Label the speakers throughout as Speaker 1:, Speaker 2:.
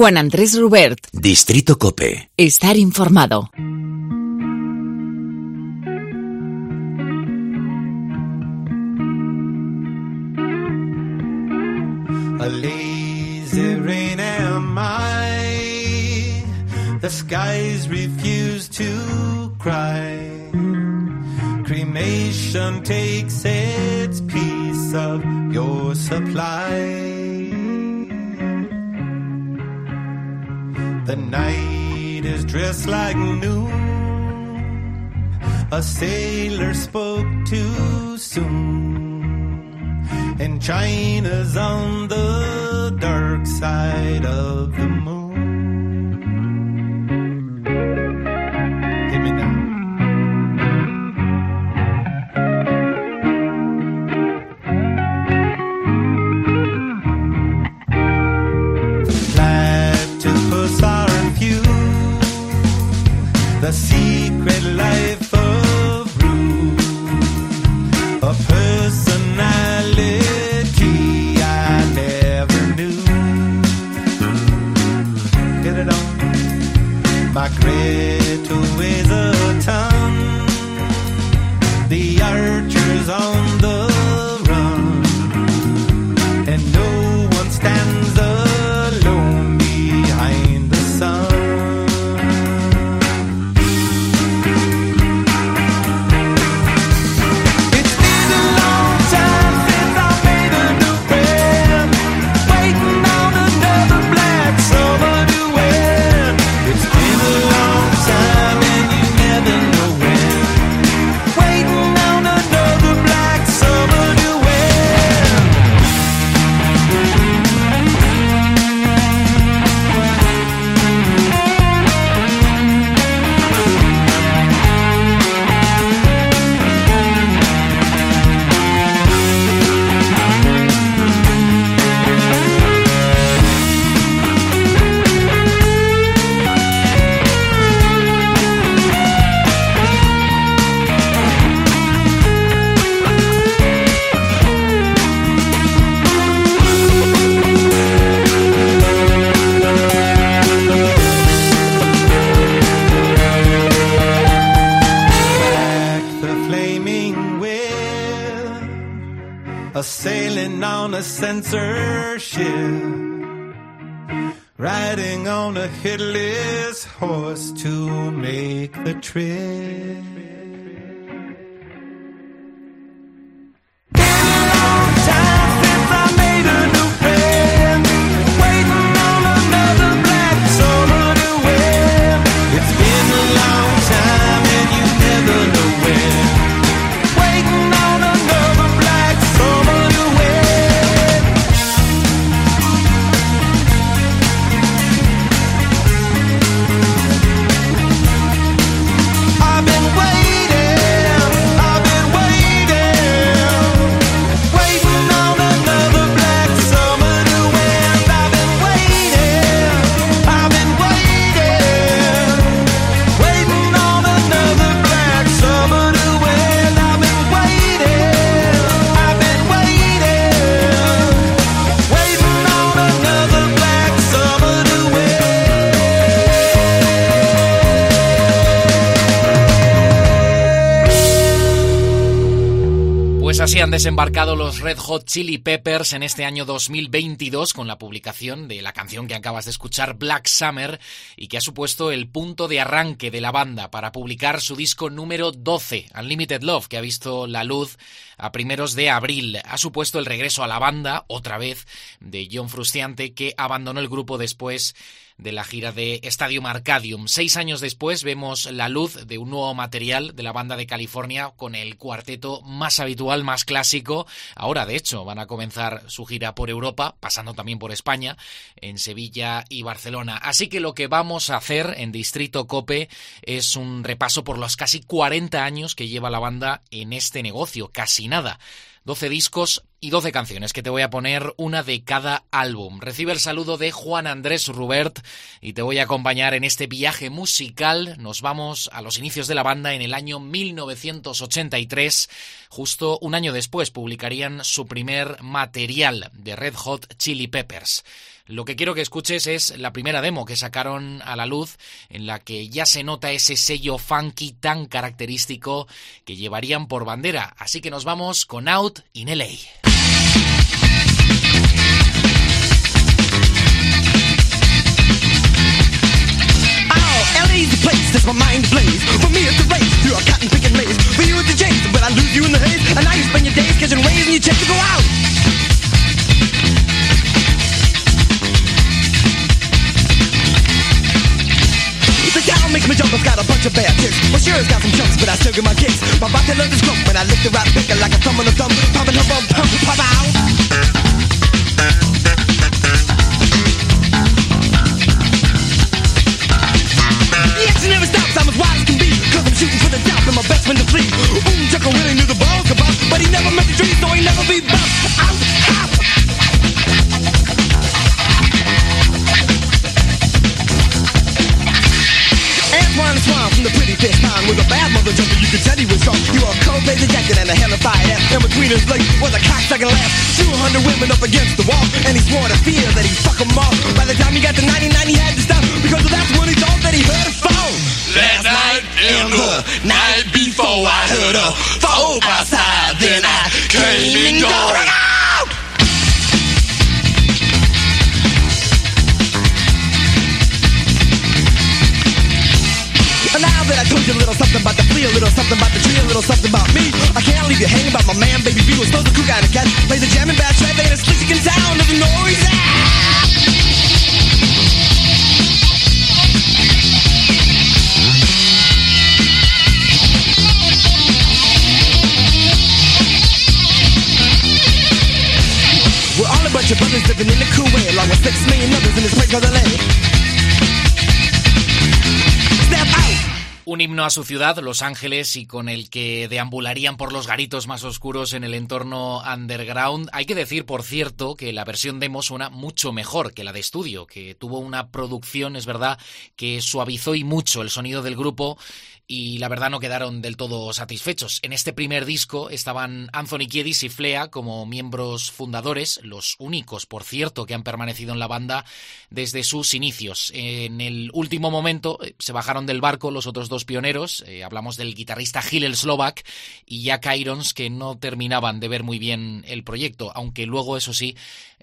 Speaker 1: Juan Andrés Rubert.
Speaker 2: Distrito Cope.
Speaker 1: Estar informado.
Speaker 3: A lazy rain am I. The skies refuse to cry. Cremation takes its piece of your supply. The night is dressed like noon. A sailor spoke too soon. And China's on the dark side of the moon. A
Speaker 4: desembarcado los Red Hot Chili Peppers en este año 2022 con la publicación de la canción que acabas de escuchar, Black Summer, y que ha supuesto el punto de arranque de la banda para publicar su disco número 12, Unlimited Love, que ha visto la luz a primeros de abril. Ha supuesto el regreso a la banda, otra vez, de John Frusciante, que abandonó el grupo después de la gira de Stadium Arcadium. Seis años después vemos la luz de un nuevo material de la banda de California con el cuarteto más habitual, más clásico. Ahora, de hecho, van a comenzar su gira por Europa, pasando también por España, en Sevilla y Barcelona. Así que lo que vamos a hacer en Distrito Cope es un repaso por los casi 40 años que lleva la banda en este negocio, casi nada. 12 discos y 12 canciones que te voy a poner una de cada álbum. Recibe el saludo de Juan Andrés Rubert y te voy a acompañar en este viaje musical. Nos vamos a los inicios de la banda en el año 1983. Justo un año después publicarían su primer material de Red Hot Chili Peppers. Lo que quiero que escuches es la primera demo que sacaron a la luz, en la que ya se nota ese sello funky tan característico que llevarían por bandera. Así que nos vamos con Out in LA.
Speaker 2: The town makes me jump, it's got a bunch of bad ticks. Well, sure, got some jumps, but I still get my kicks. My body love is grump when I lift the right picker like a thumb on a thumb. Popping her bum, pump, pop out. Shooting for the top and my best friend to flee Boom, Chuckle really knew the balls could bust But he never met the dream, so he never be bust Out, out Swan from the pretty fish pond Was a bad mother jumper, you could tell he was strong You were a cold laser jacket and a hell of fire ass. In between his legs was a cocksucking laugh. 200 women up against the wall And he swore to fear that he'd fuck them all. By the time he got to 99 he had to stop Because that's when he thought that he heard a phone
Speaker 3: Last night and the night before I heard a folk outside, then I came indoors.
Speaker 2: A little something about the flea, a little something about the tree, a little something about me, I can't leave you hanging about my man, baby B was supposed to cook out a cat, plays the jamming bass trap, ain't a slick in town, doesn't know where he's at. We're all a bunch of brothers living in the Kuwait, along with six million others in this place called LA.
Speaker 4: Un himno a su ciudad, Los Ángeles, y con el que deambularían por los garitos más oscuros en el entorno underground. Hay que decir, por cierto, que la versión demo suena mucho mejor que la de estudio, que tuvo una producción, es verdad, que suavizó y mucho el sonido del grupo y la verdad no quedaron del todo satisfechos. En este primer disco estaban Anthony Kiedis y Flea como miembros fundadores, los únicos, por cierto, que han permanecido en la banda desde sus inicios. En el último momento eh, se bajaron del barco los otros dos pioneros, eh, hablamos del guitarrista Hillel Slovak y Jack Irons, que no terminaban de ver muy bien el proyecto, aunque luego, eso sí,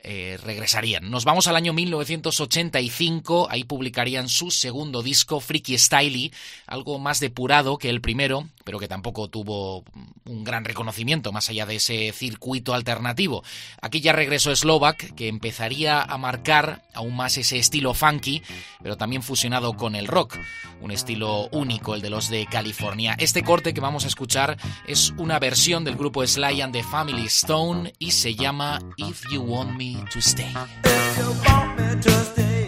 Speaker 4: eh, regresarían. Nos vamos al año 1985, ahí publicarían su segundo disco, Freaky Styley, algo más depurado que el primero, pero que tampoco tuvo un gran reconocimiento más allá de ese circuito alternativo. Aquí ya regresó Slovak, que empezaría a marcar aún más ese estilo funky, pero también fusionado con el rock, un estilo único, el de los de California. Este corte que vamos a escuchar es una versión del grupo Sly and the Family Stone y se llama If You Want Me to Stay.
Speaker 3: If you want me to stay,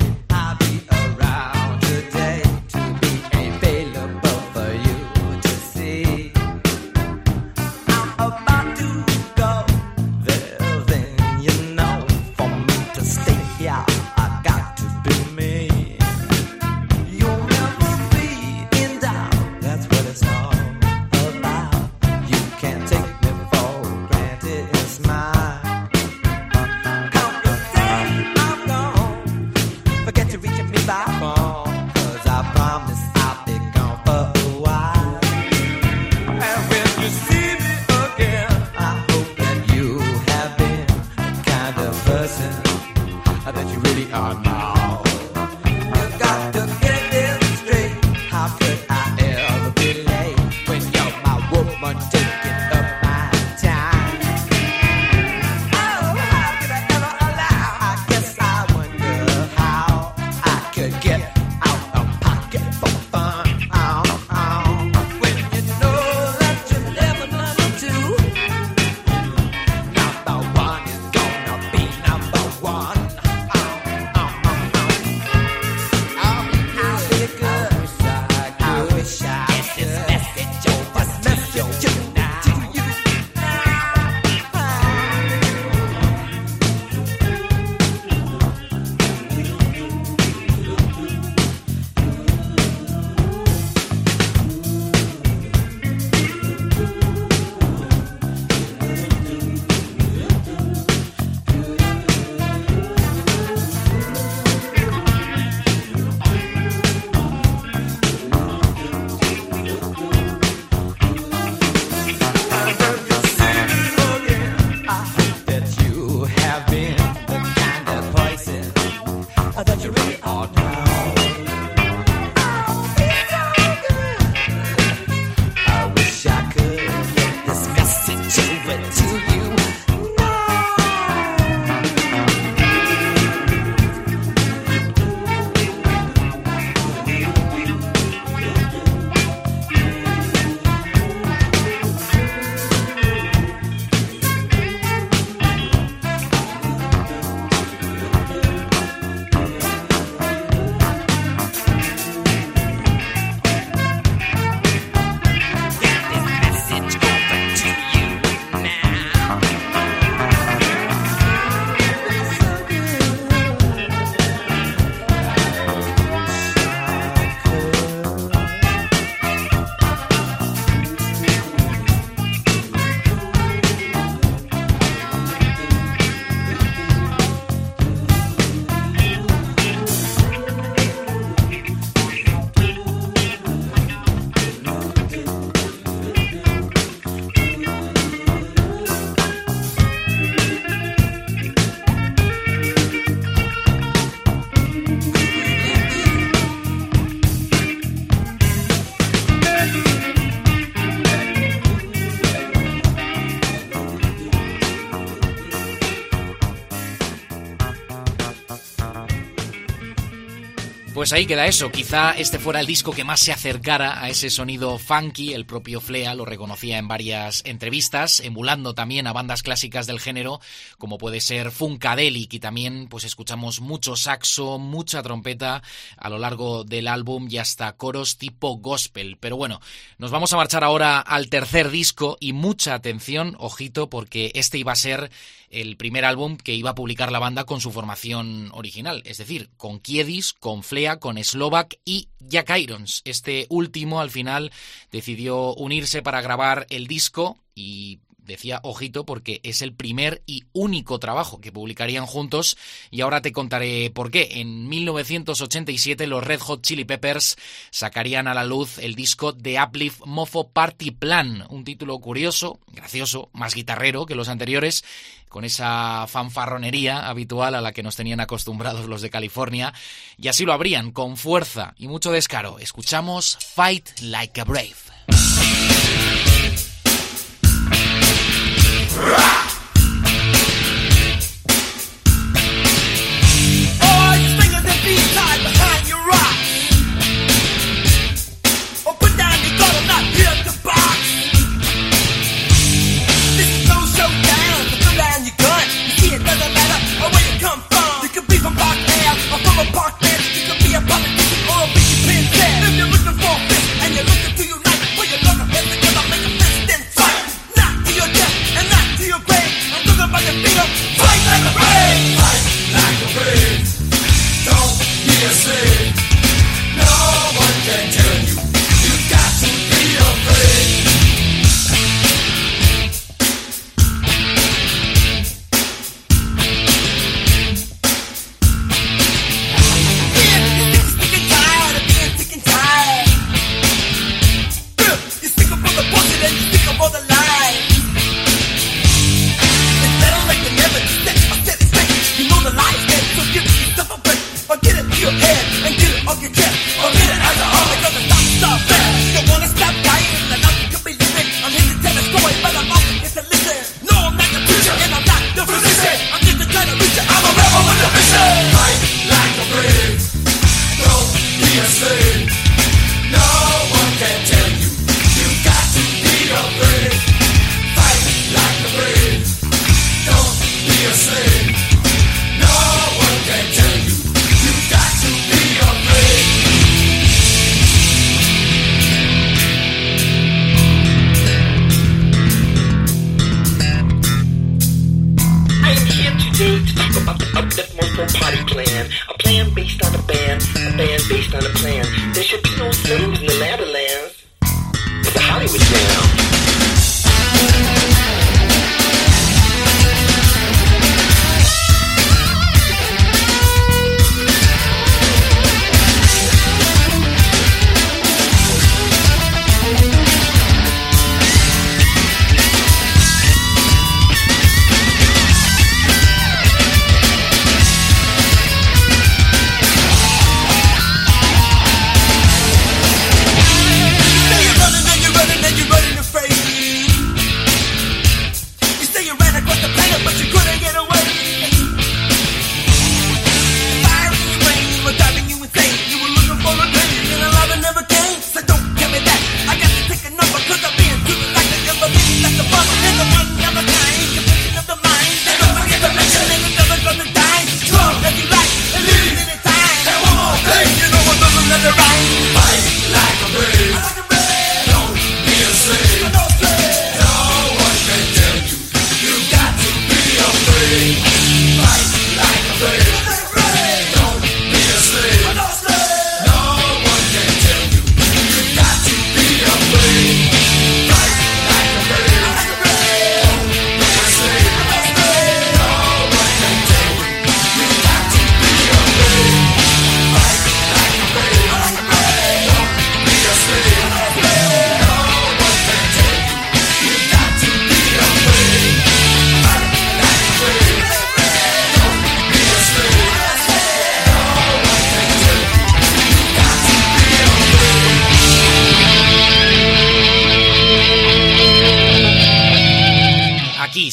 Speaker 4: Pues ahí queda eso. Quizá este fuera el disco que más se acercara a ese sonido funky. El propio Flea lo reconocía en varias entrevistas, emulando también a bandas clásicas del género, como puede ser Funkadelic. Y también, pues escuchamos mucho saxo, mucha trompeta a lo largo del álbum y hasta coros tipo gospel. Pero bueno, nos vamos a marchar ahora al tercer disco y mucha atención, ojito, porque este iba a ser el primer álbum que iba a publicar la banda con su formación original, es decir, con Kiedis, con Flea, con Slovak y Jack Irons. Este último al final decidió unirse para grabar el disco y decía ojito porque es el primer y único trabajo que publicarían juntos y ahora te contaré por qué. En 1987 los Red Hot Chili Peppers sacarían a la luz el disco The Uplift Mofo Party Plan, un título curioso, gracioso, más guitarrero que los anteriores con esa fanfarronería habitual a la que nos tenían acostumbrados los de California, y así lo abrían, con fuerza y mucho descaro. Escuchamos Fight Like a Brave.
Speaker 5: Doesn't matter where you come from. You could be from Park Ave or from a. You could be a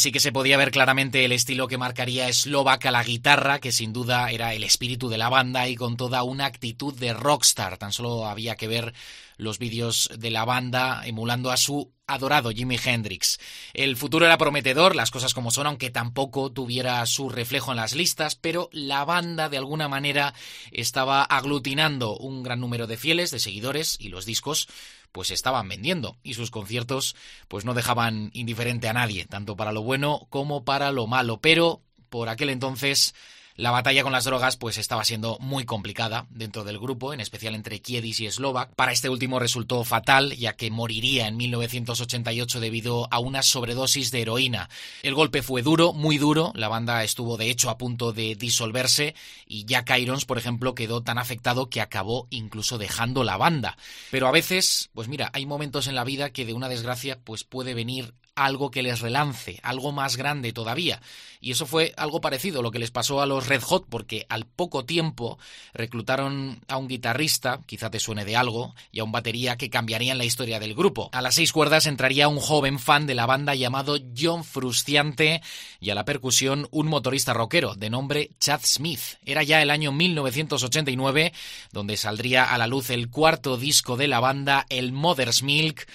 Speaker 4: sí que se podía ver claramente el estilo que marcaría Slovak a la guitarra, que sin duda era el espíritu de la banda y con toda una actitud de rockstar. Tan solo había que ver los vídeos de la banda emulando a su adorado Jimi Hendrix. El futuro era prometedor, las cosas como son, aunque tampoco tuviera su reflejo en las listas, pero la banda de alguna manera estaba aglutinando un gran número de fieles, de seguidores, y los discos pues estaban vendiendo y sus conciertos pues no dejaban indiferente a nadie, tanto para lo bueno como para lo malo, pero por aquel entonces la batalla con las drogas pues estaba siendo muy complicada dentro del grupo, en especial entre Kiedis y Slovak. Para este último resultó fatal, ya que moriría en 1988 debido a una sobredosis de heroína. El golpe fue duro, muy duro, la banda estuvo de hecho a punto de disolverse y Jack Irons, por ejemplo, quedó tan afectado que acabó incluso dejando la banda. Pero a veces, pues mira, hay momentos en la vida que de una desgracia pues puede venir algo que les relance, algo más grande todavía. Y eso fue algo parecido lo que les pasó a los Red Hot, porque al poco tiempo reclutaron a un guitarrista, quizá te suene de algo, y a un batería que cambiarían la historia del grupo. A las seis cuerdas entraría un joven fan de la banda llamado John Frusciante y a la percusión un motorista rockero de nombre Chad Smith. Era ya el año 1989 donde saldría a la luz el cuarto disco de la banda, el Mother's Milk,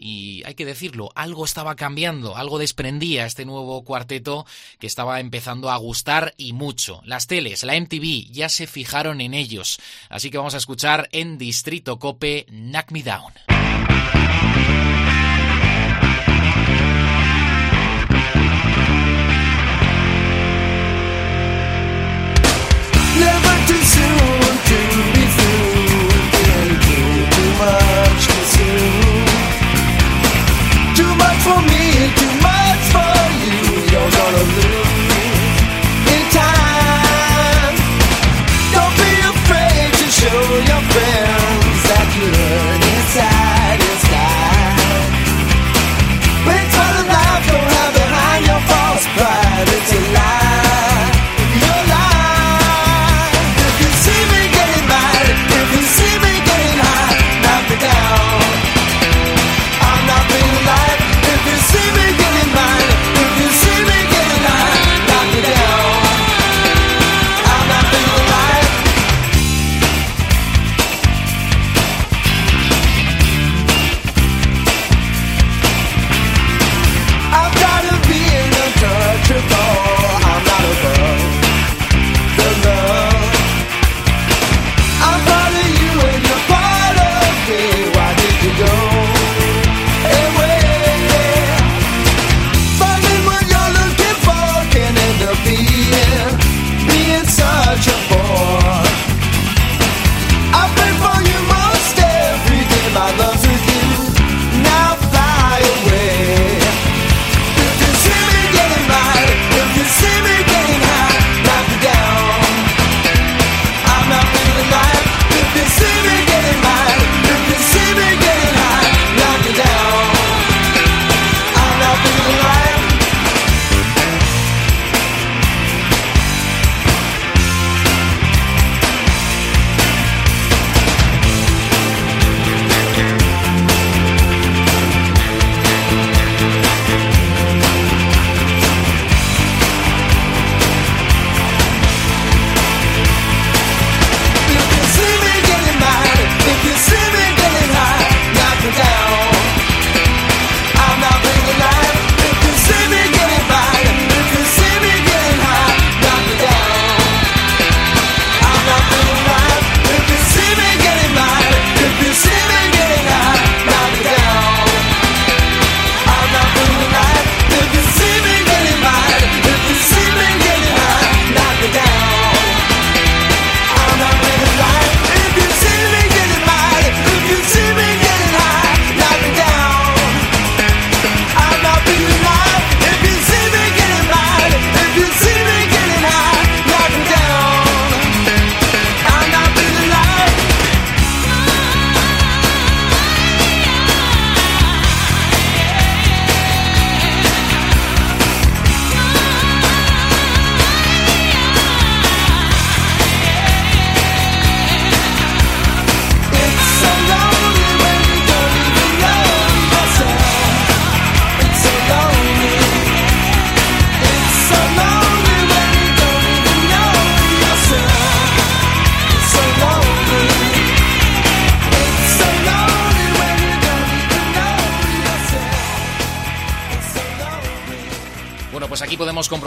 Speaker 4: y hay que decirlo, algo estaba cambiando, algo desprendía este nuevo cuarteto que estaba empezando a gustar y mucho. Las teles, la MTV ya se fijaron en ellos, así que vamos a escuchar en Distrito Cope Knock Me Down.
Speaker 3: For me, too much for you. You're gonna lose in time. Don't be afraid to show your friends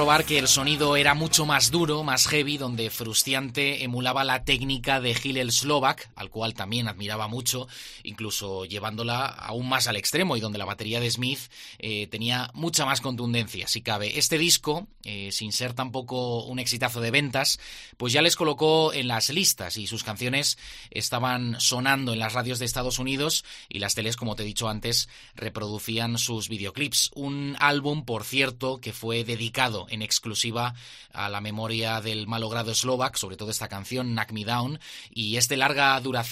Speaker 4: comprobar que el sonido era mucho más duro, más heavy, donde Frustiante emulaba la técnica de Hillel Slovak, cual también admiraba mucho, incluso llevándola aún más al extremo y donde la batería de Smith eh, tenía mucha más contundencia, si cabe. Este disco, eh, sin ser tampoco un exitazo de ventas, pues ya les colocó en las listas y sus canciones estaban sonando en las radios de Estados Unidos y las teles, como te he dicho antes, reproducían sus videoclips. Un álbum, por cierto, que fue dedicado en exclusiva a la memoria del malogrado eslovac, sobre todo esta canción, Knock Me Down, y es de larga duración,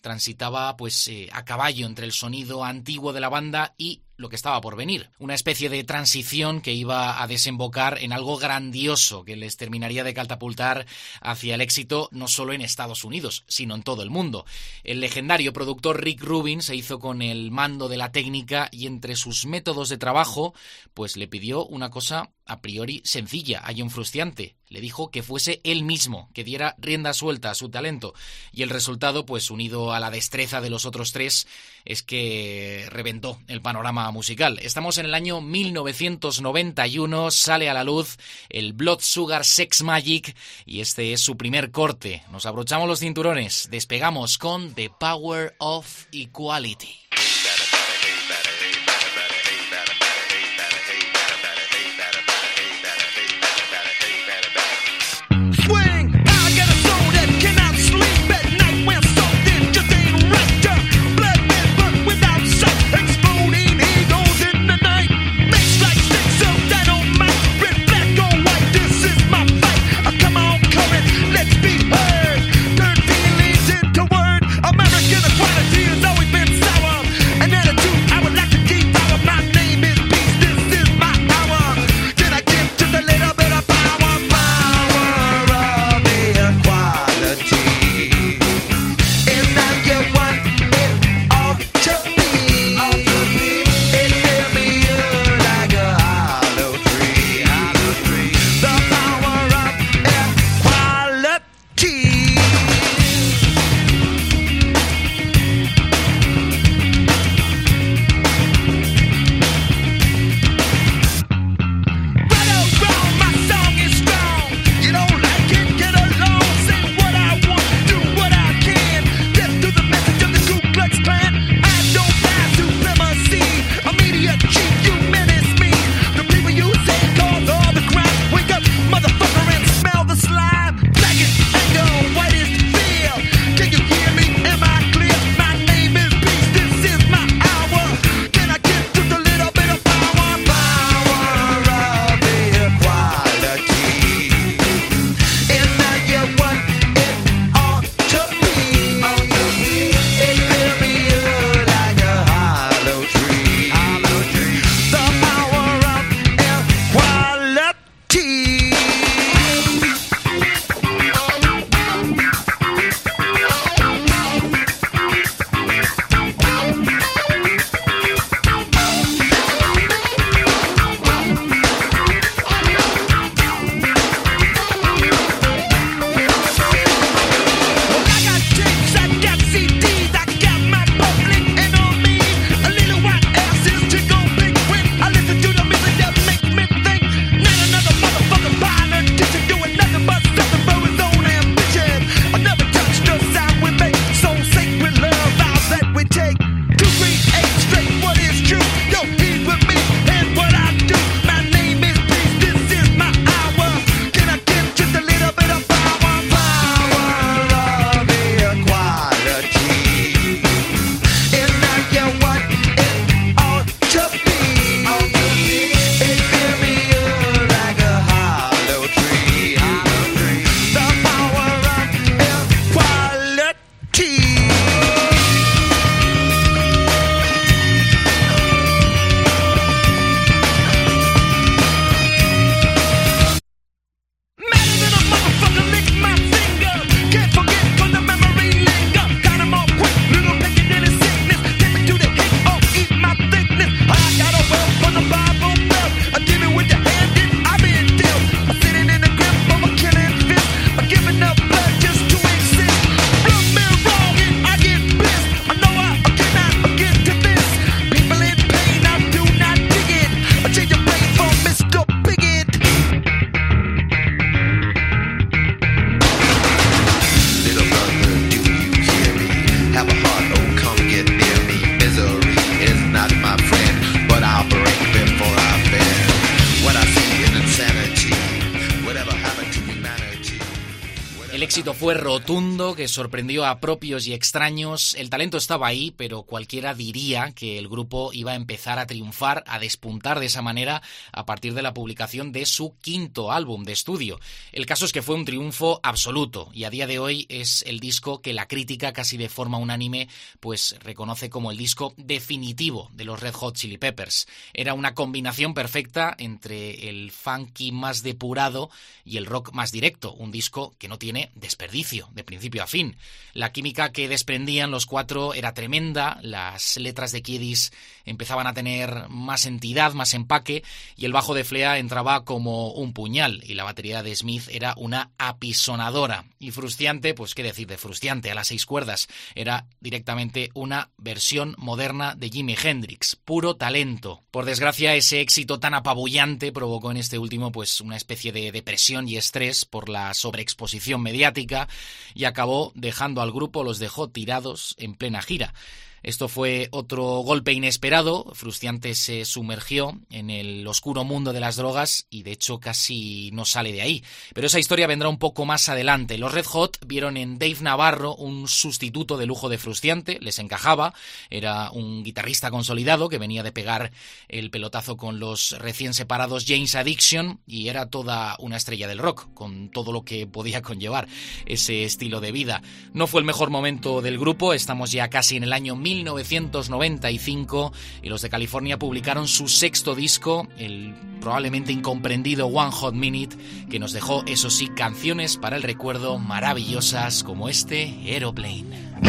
Speaker 4: transitaba pues eh, a caballo entre el sonido antiguo de la banda y lo que estaba por venir. Una especie de transición que iba a desembocar en algo grandioso que les terminaría de catapultar hacia el éxito no solo en Estados Unidos, sino en todo el mundo. El legendario productor Rick Rubin se hizo con el mando de la técnica y entre sus métodos de trabajo, pues le pidió una cosa a priori sencilla a John Frustiante. Le dijo que fuese él mismo, que diera rienda suelta a su talento. Y el resultado, pues unido a la destreza de los otros tres, es que reventó el panorama musical. Estamos en el año 1991, sale a la luz el Blood Sugar Sex Magic y este es su primer corte. Nos abrochamos los cinturones, despegamos con The Power of Equality. Sorprendió a propios y extraños. El talento estaba ahí, pero cualquiera diría que el grupo iba a empezar a triunfar, a despuntar de esa manera a partir de la publicación de su quinto álbum de estudio. El caso es que fue un triunfo absoluto y a día de hoy es el disco que la crítica casi de forma unánime pues reconoce como el disco definitivo de los Red Hot Chili Peppers. Era una combinación perfecta entre el funky más depurado y el rock más directo, un disco que no tiene desperdicio, de principio a fin. La química que desprendían los cuatro era tremenda, las letras de Kiedis empezaban a tener más entidad, más empaque, y el bajo de Flea entraba como un puñal, y la batería de Smith era una apisonadora. Y frustrante, pues qué decir de frustrante, a las seis cuerdas. Era directamente una versión moderna de Jimi Hendrix, puro talento. Por desgracia, ese éxito tan apabullante provocó en este último pues una especie de depresión y estrés por la sobreexposición mediática y acabó dejando al grupo, los dejó tirados en plena gira. Esto fue otro golpe inesperado. Frustiante se sumergió en el oscuro mundo de las drogas y de hecho casi no sale de ahí. Pero esa historia vendrá un poco más adelante. Los Red Hot vieron en Dave Navarro un sustituto de lujo de Frustiante, les encajaba. Era un guitarrista consolidado que venía de pegar el pelotazo con los recién separados James Addiction y era toda una estrella del rock, con todo lo que podía conllevar ese estilo de vida. No fue el mejor momento del grupo, estamos ya casi en el año 1995 y los de California publicaron su sexto disco, el probablemente incomprendido One Hot Minute, que nos dejó, eso sí, canciones para el recuerdo maravillosas como este Aeroplane.
Speaker 3: My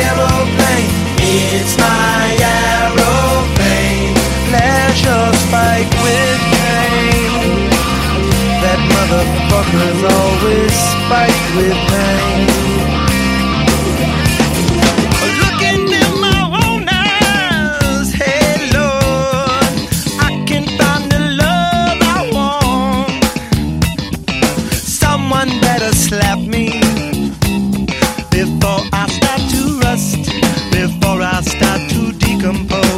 Speaker 3: aeroplane. It's my aeroplane. pressure spike with pain. That motherfucker's always spiked with pain. slap me before I start to rust, before I start to decompose.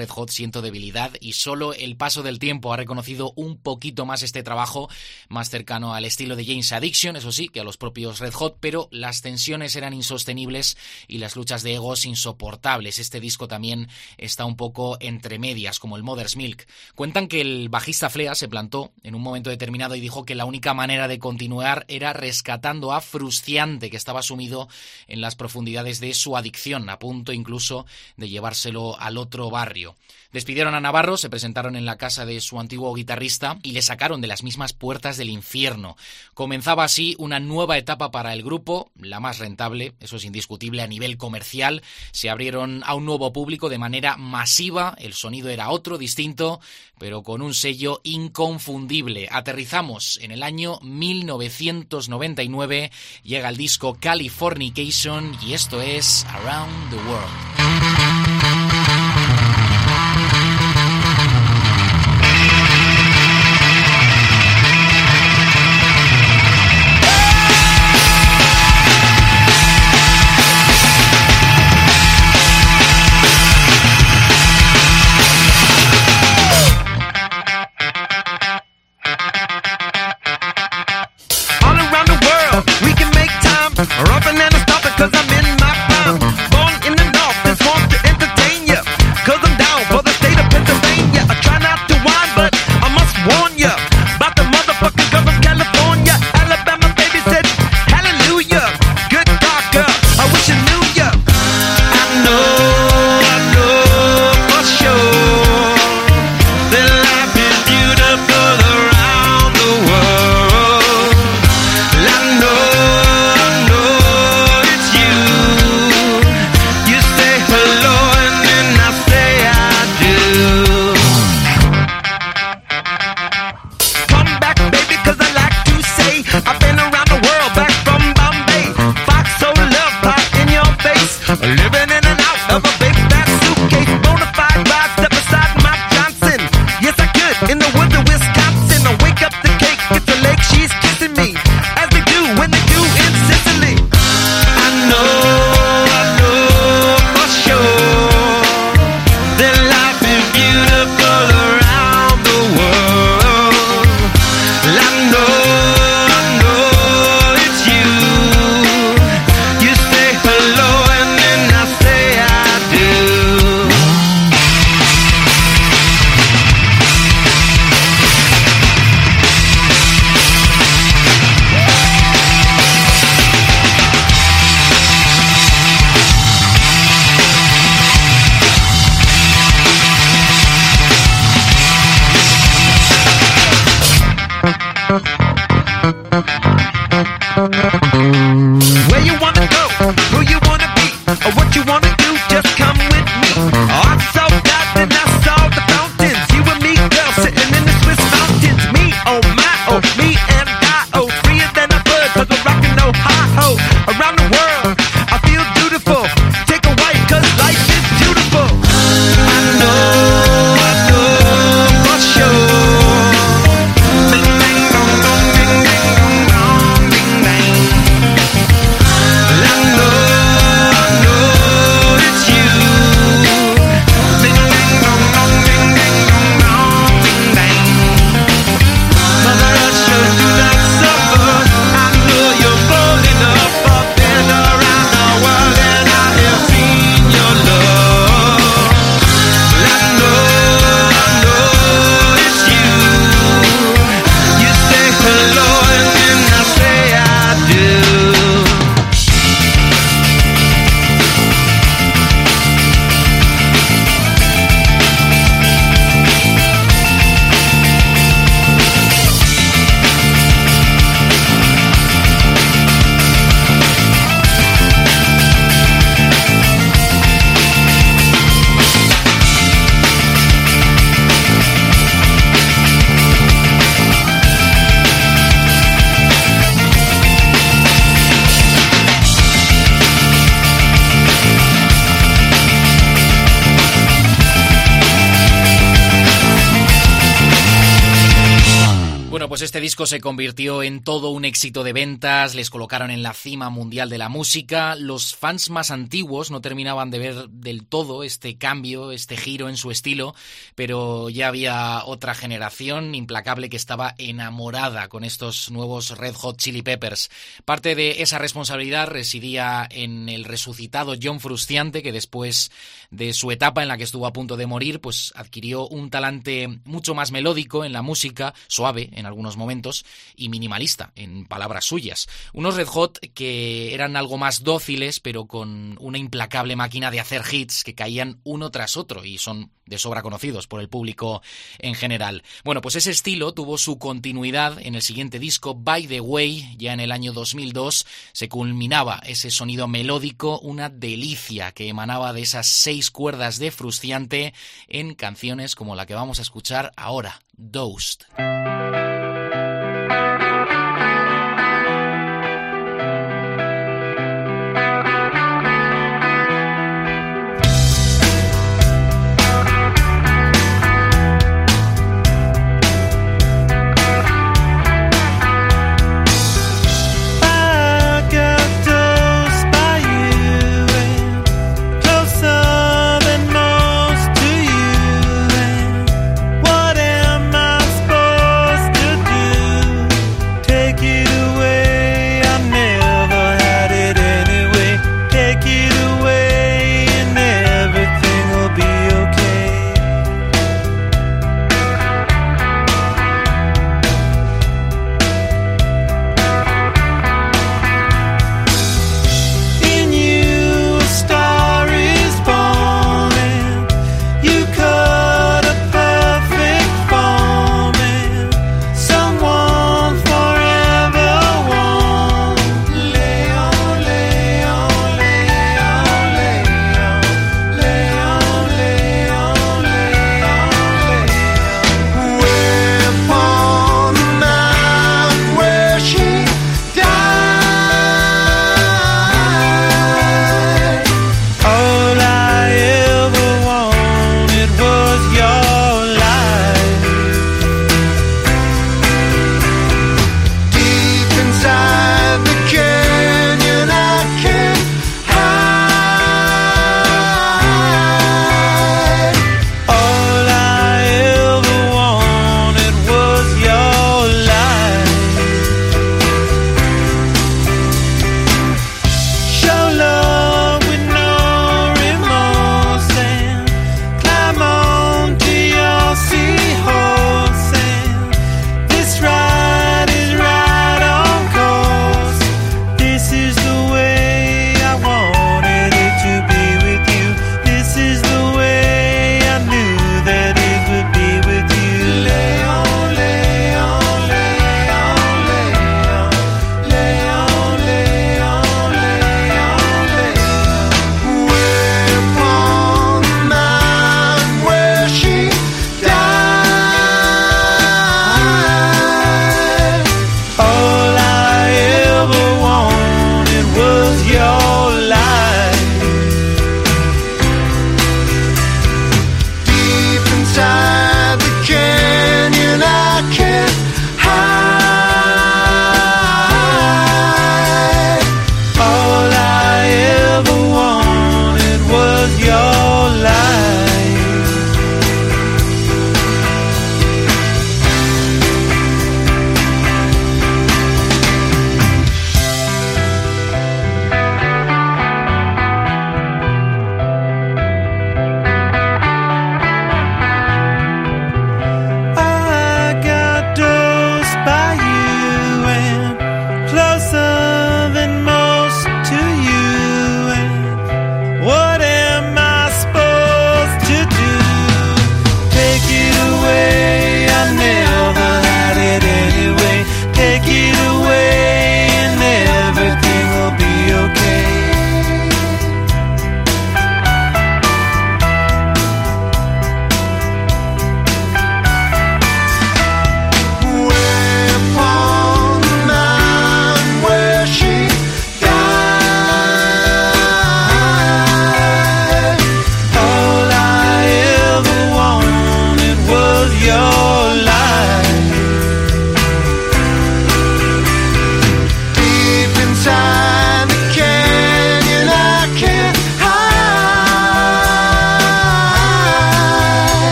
Speaker 4: Red Hot. Siento debilidad y solo el paso del tiempo ha reconocido un poquito más este trabajo, más cercano al estilo de James Addiction, eso sí, que a los propios Red Hot, pero las tensiones eran insostenibles y las luchas de egos insoportables. Este disco también está un poco entre medias, como el Mother's Milk. Cuentan que el bajista Flea se plantó en un momento determinado y dijo que la única manera de continuar era rescatando a Frustiante, que estaba sumido en las profundidades de su adicción, a punto incluso de llevárselo al otro barrio. Despidieron a Navarro, se presentaron en la casa de su antiguo guitarrista y le sacaron de las mismas puertas del infierno. Comenzaba así una nueva etapa para el grupo, la más rentable, eso es indiscutible a nivel comercial. Se abrieron a un nuevo público de manera masiva, el sonido era otro, distinto, pero con un sello inconfundible. Aterrizamos en el año 1999, llega el disco Californication y esto es Around the World. Pues este disco se convirtió en todo un éxito de ventas, les colocaron en la cima mundial de la música, los fans más antiguos no terminaban de ver del todo este cambio, este giro en su estilo, pero ya había otra generación implacable que estaba enamorada con estos nuevos Red Hot Chili Peppers. Parte de esa responsabilidad residía en el resucitado John Frusciante, que después de su etapa en la que estuvo a punto de morir, pues adquirió un talante mucho más melódico en la música, suave en algunos momentos y minimalista, en palabras suyas. Unos Red Hot que eran algo más dóciles, pero con una implacable máquina de hacer hits que caían uno tras otro y son de sobra conocidos por el público en general. Bueno, pues ese estilo tuvo su continuidad en el siguiente disco, By the Way, ya en el año 2002 se culminaba ese sonido melódico, una delicia que emanaba de esas seis cuerdas de Frustiante en canciones como la que vamos a escuchar ahora, Dosed.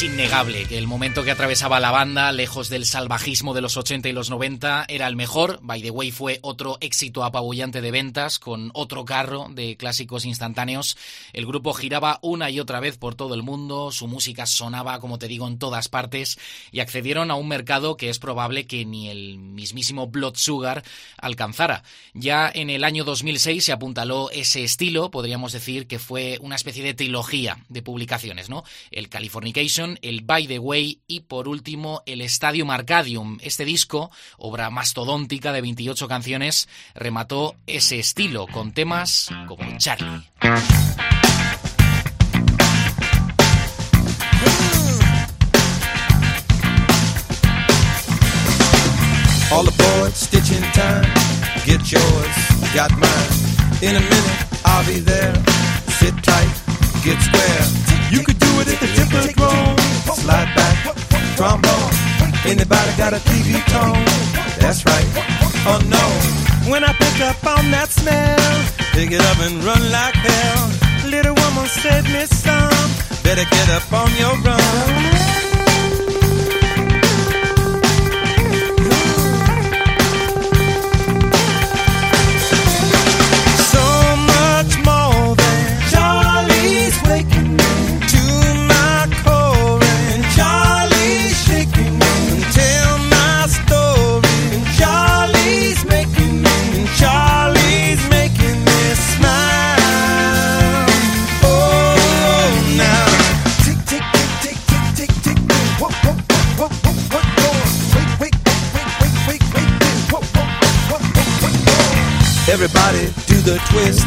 Speaker 4: Innegable que el momento que atravesaba la banda, lejos del salvajismo de los 80 y los 90, era el mejor. By the Way fue otro éxito apabullante de ventas, con otro carro de clásicos instantáneos. El grupo giraba una y otra vez por todo el mundo, su música sonaba, como te digo, en todas partes, y accedieron a un mercado que es probable que ni el mismísimo Blood Sugar alcanzara. Ya en el año 2006 se apuntaló ese estilo, podríamos decir que fue una especie de trilogía de publicaciones, ¿no? El Californication, el By the Way y por último el Stadium Arcadium. Este disco, obra mastodóntica de 28 canciones, remató ese estilo con temas como Charlie.
Speaker 3: All aboard, stitching time. Get yours, got mine. In a minute, I'll be there. Sit tight, get square. You could do it at the Tippertron. Slide back, trombone. Anybody got a TV tone? That's right. Oh no. When I pick up on that smell, pick it up and run like hell. Little woman said me some. Better get up on your run. Everybody do the twist.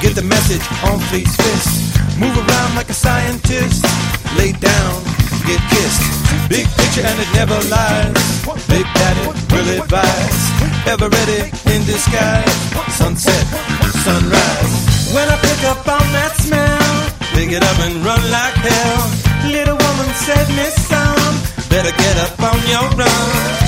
Speaker 3: Get the message on Fleet's fist. Move around like a scientist. Lay down, get kissed. Big picture and it never lies. Big Daddy will advise. Ever ready in disguise. Sunset, sunrise. When I pick up on that smell, pick it up and run like hell. Little woman said me some. Better get up on your run.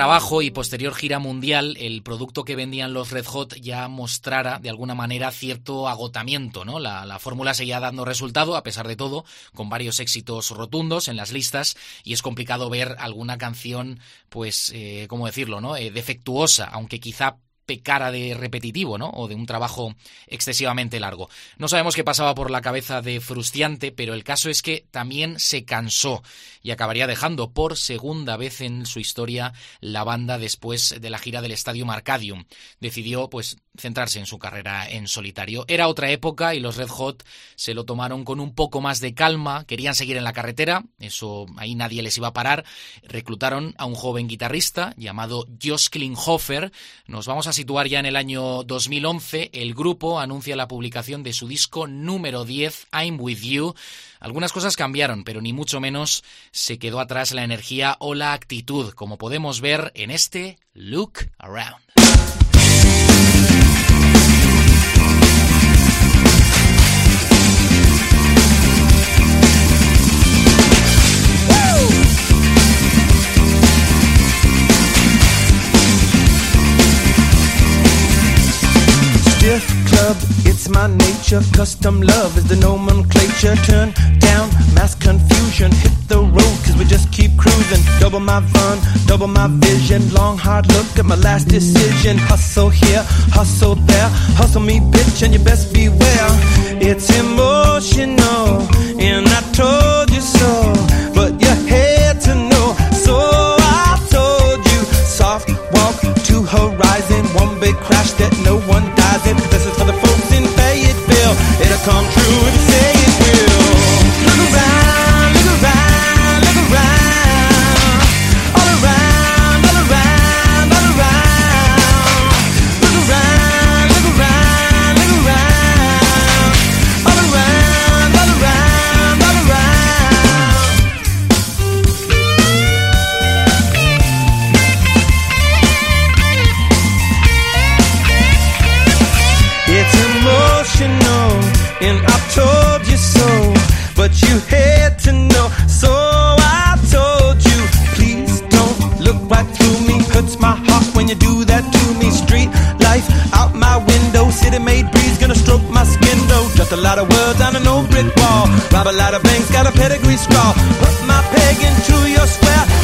Speaker 4: Trabajo y posterior gira mundial el producto que vendían los Red Hot ya mostrara de alguna manera cierto agotamiento, ¿no? La, la fórmula seguía dando resultado a pesar de todo, con varios éxitos rotundos en las listas y es complicado ver alguna canción, pues, eh, ¿cómo decirlo, no? Eh, defectuosa, aunque quizá pecara de repetitivo, ¿no? O de un trabajo excesivamente largo. No sabemos qué pasaba por la cabeza de Frustiante, pero el caso es que también se cansó y acabaría dejando por segunda vez en su historia la banda después de la gira del Estadio Marcadium. Decidió, pues, centrarse en su carrera en solitario. Era otra época y los Red Hot se lo tomaron con un poco más de calma, querían seguir en la carretera, eso ahí nadie les iba a parar. Reclutaron a un joven guitarrista llamado Josh Klinghoffer. Nos vamos a situar ya en el año 2011. El grupo anuncia la publicación de su disco número 10, I'm With You. Algunas cosas cambiaron, pero ni mucho menos se quedó atrás la energía o la actitud, como podemos ver en este Look Around.
Speaker 3: Club, it's my nature. Custom love is the nomenclature. Turn down mass confusion. Hit the road, cause we just keep cruising. Double my fun, double my vision. Long hard look at my last decision. Hustle here, hustle there. Hustle me, bitch, and you best beware. It's emotional, and I told you so. A lot of words on an old brick wall. Rob a lot of banks, got a pedigree scrawl. Put my peg into your square.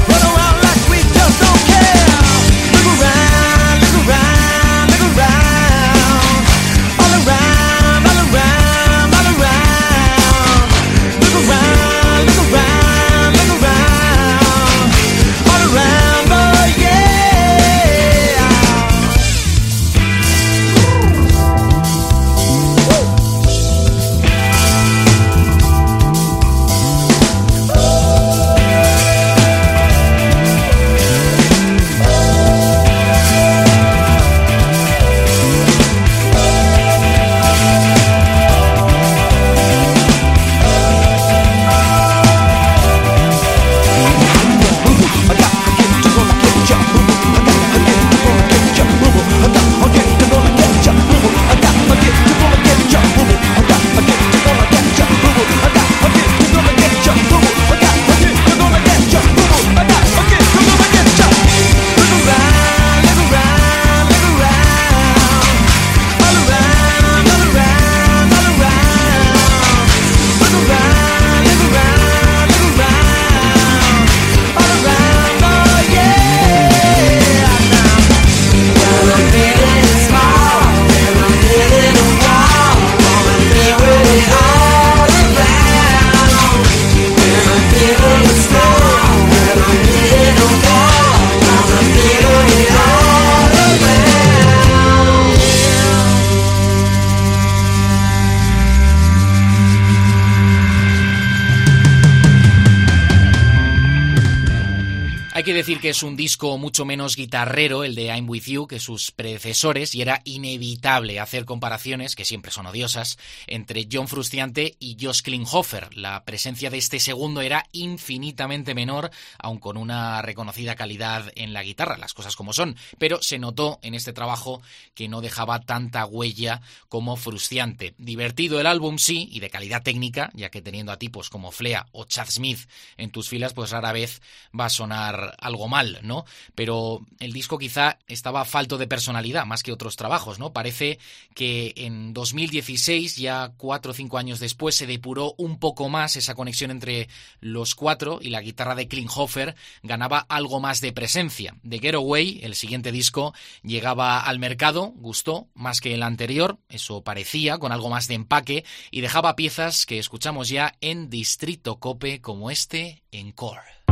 Speaker 4: Disco mucho menos guitarrero, el de I'm With You, que sus predecesores, y era inevitable hacer comparaciones, que siempre son odiosas, entre John Frusciante y Josh Klinghoffer. La presencia de este segundo era infinitamente menor, aun con una reconocida calidad en la guitarra, las cosas como son. Pero se notó en este trabajo que no dejaba tanta huella como frustrante. Divertido el álbum, sí, y de calidad técnica, ya que teniendo a tipos como Flea o Chad Smith en tus filas, pues rara vez va a sonar
Speaker 3: algo mal, ¿no? Pero el disco quizá estaba falto de personalidad, más que otros trabajos, ¿no? Parece que en 2016, ya cuatro o cinco años después, se depuró un poco más esa conexión entre los cuatro y la guitarra de Klinghoffer ganaba algo más de presencia. The Getaway, el siguiente disco, llegaba al mercado, gustó más que el anterior, eso parecía, con algo más de empaque, y dejaba piezas que escuchamos ya en Distrito Cope como este en Core.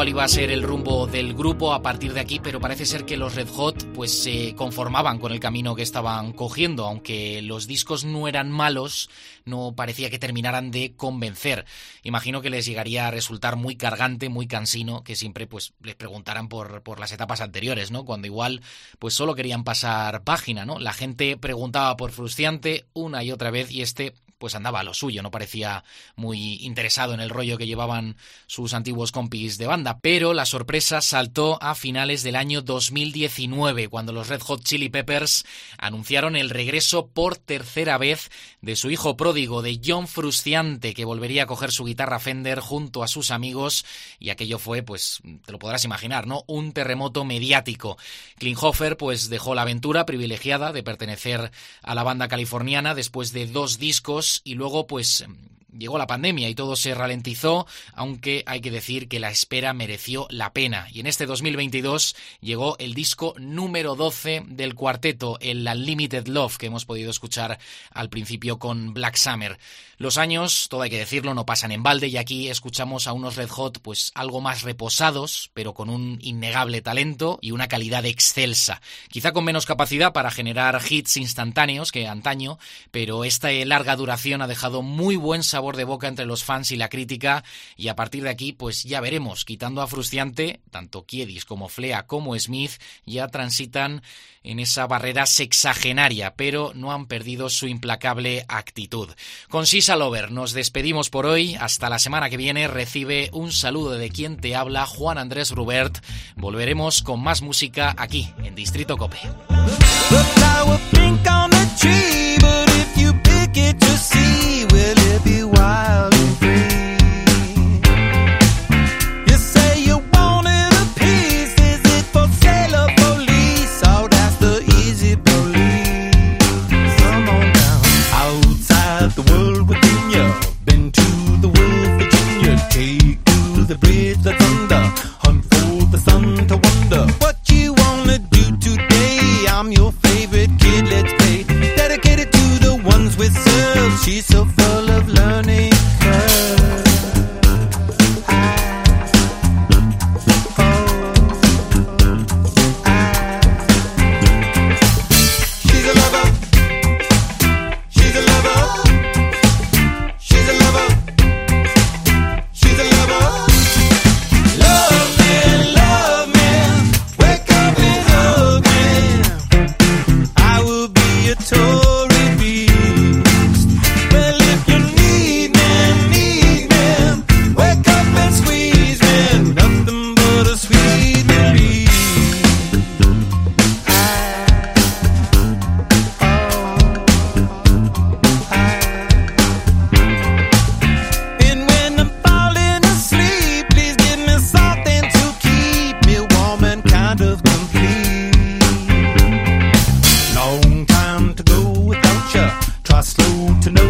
Speaker 3: cuál iba a ser el rumbo del grupo a partir de aquí, pero parece ser que los Red Hot pues se conformaban con el camino que estaban cogiendo, aunque los discos no eran malos, no parecía que terminaran de convencer. Imagino que les llegaría a resultar muy cargante, muy cansino, que siempre pues les preguntaran por, por las etapas anteriores, ¿no? Cuando igual pues solo querían pasar página, ¿no? La gente preguntaba por Frustiante una y otra vez y este pues andaba a lo suyo, no parecía muy interesado en el rollo que llevaban sus antiguos compis de banda, pero la sorpresa saltó a finales del año 2019, cuando los Red Hot Chili Peppers anunciaron el regreso por tercera vez de su hijo pródigo, de John Frusciante, que volvería a coger su guitarra Fender junto a sus amigos, y aquello fue, pues, te lo podrás imaginar, ¿no? Un terremoto mediático. Klinghoffer, pues, dejó la aventura privilegiada de pertenecer a la banda californiana después de dos discos y luego, pues, llegó la pandemia y todo se ralentizó, aunque hay que decir que la espera mereció la pena. Y en este 2022 llegó el disco número 12 del cuarteto, el Unlimited Love, que hemos podido escuchar al principio con Black Summer. Los años, todo hay que decirlo, no pasan en balde y aquí escuchamos a unos Red Hot pues algo más reposados, pero con un innegable talento y una calidad excelsa. Quizá con menos capacidad para generar hits instantáneos que antaño, pero esta larga duración ha dejado muy buen sabor de boca entre los fans y la crítica y a partir de aquí pues ya veremos, quitando a Frustiante, tanto Kiedis como Flea como Smith ya transitan en esa barrera sexagenaria, pero no han perdido su implacable actitud. Con Sisa Lover nos despedimos por hoy. Hasta la semana que viene. Recibe un saludo de quien te habla, Juan Andrés Rubert. Volveremos con más música aquí, en Distrito Cope. get to see? Will it be wild and free? She's so full. future. Try slow to know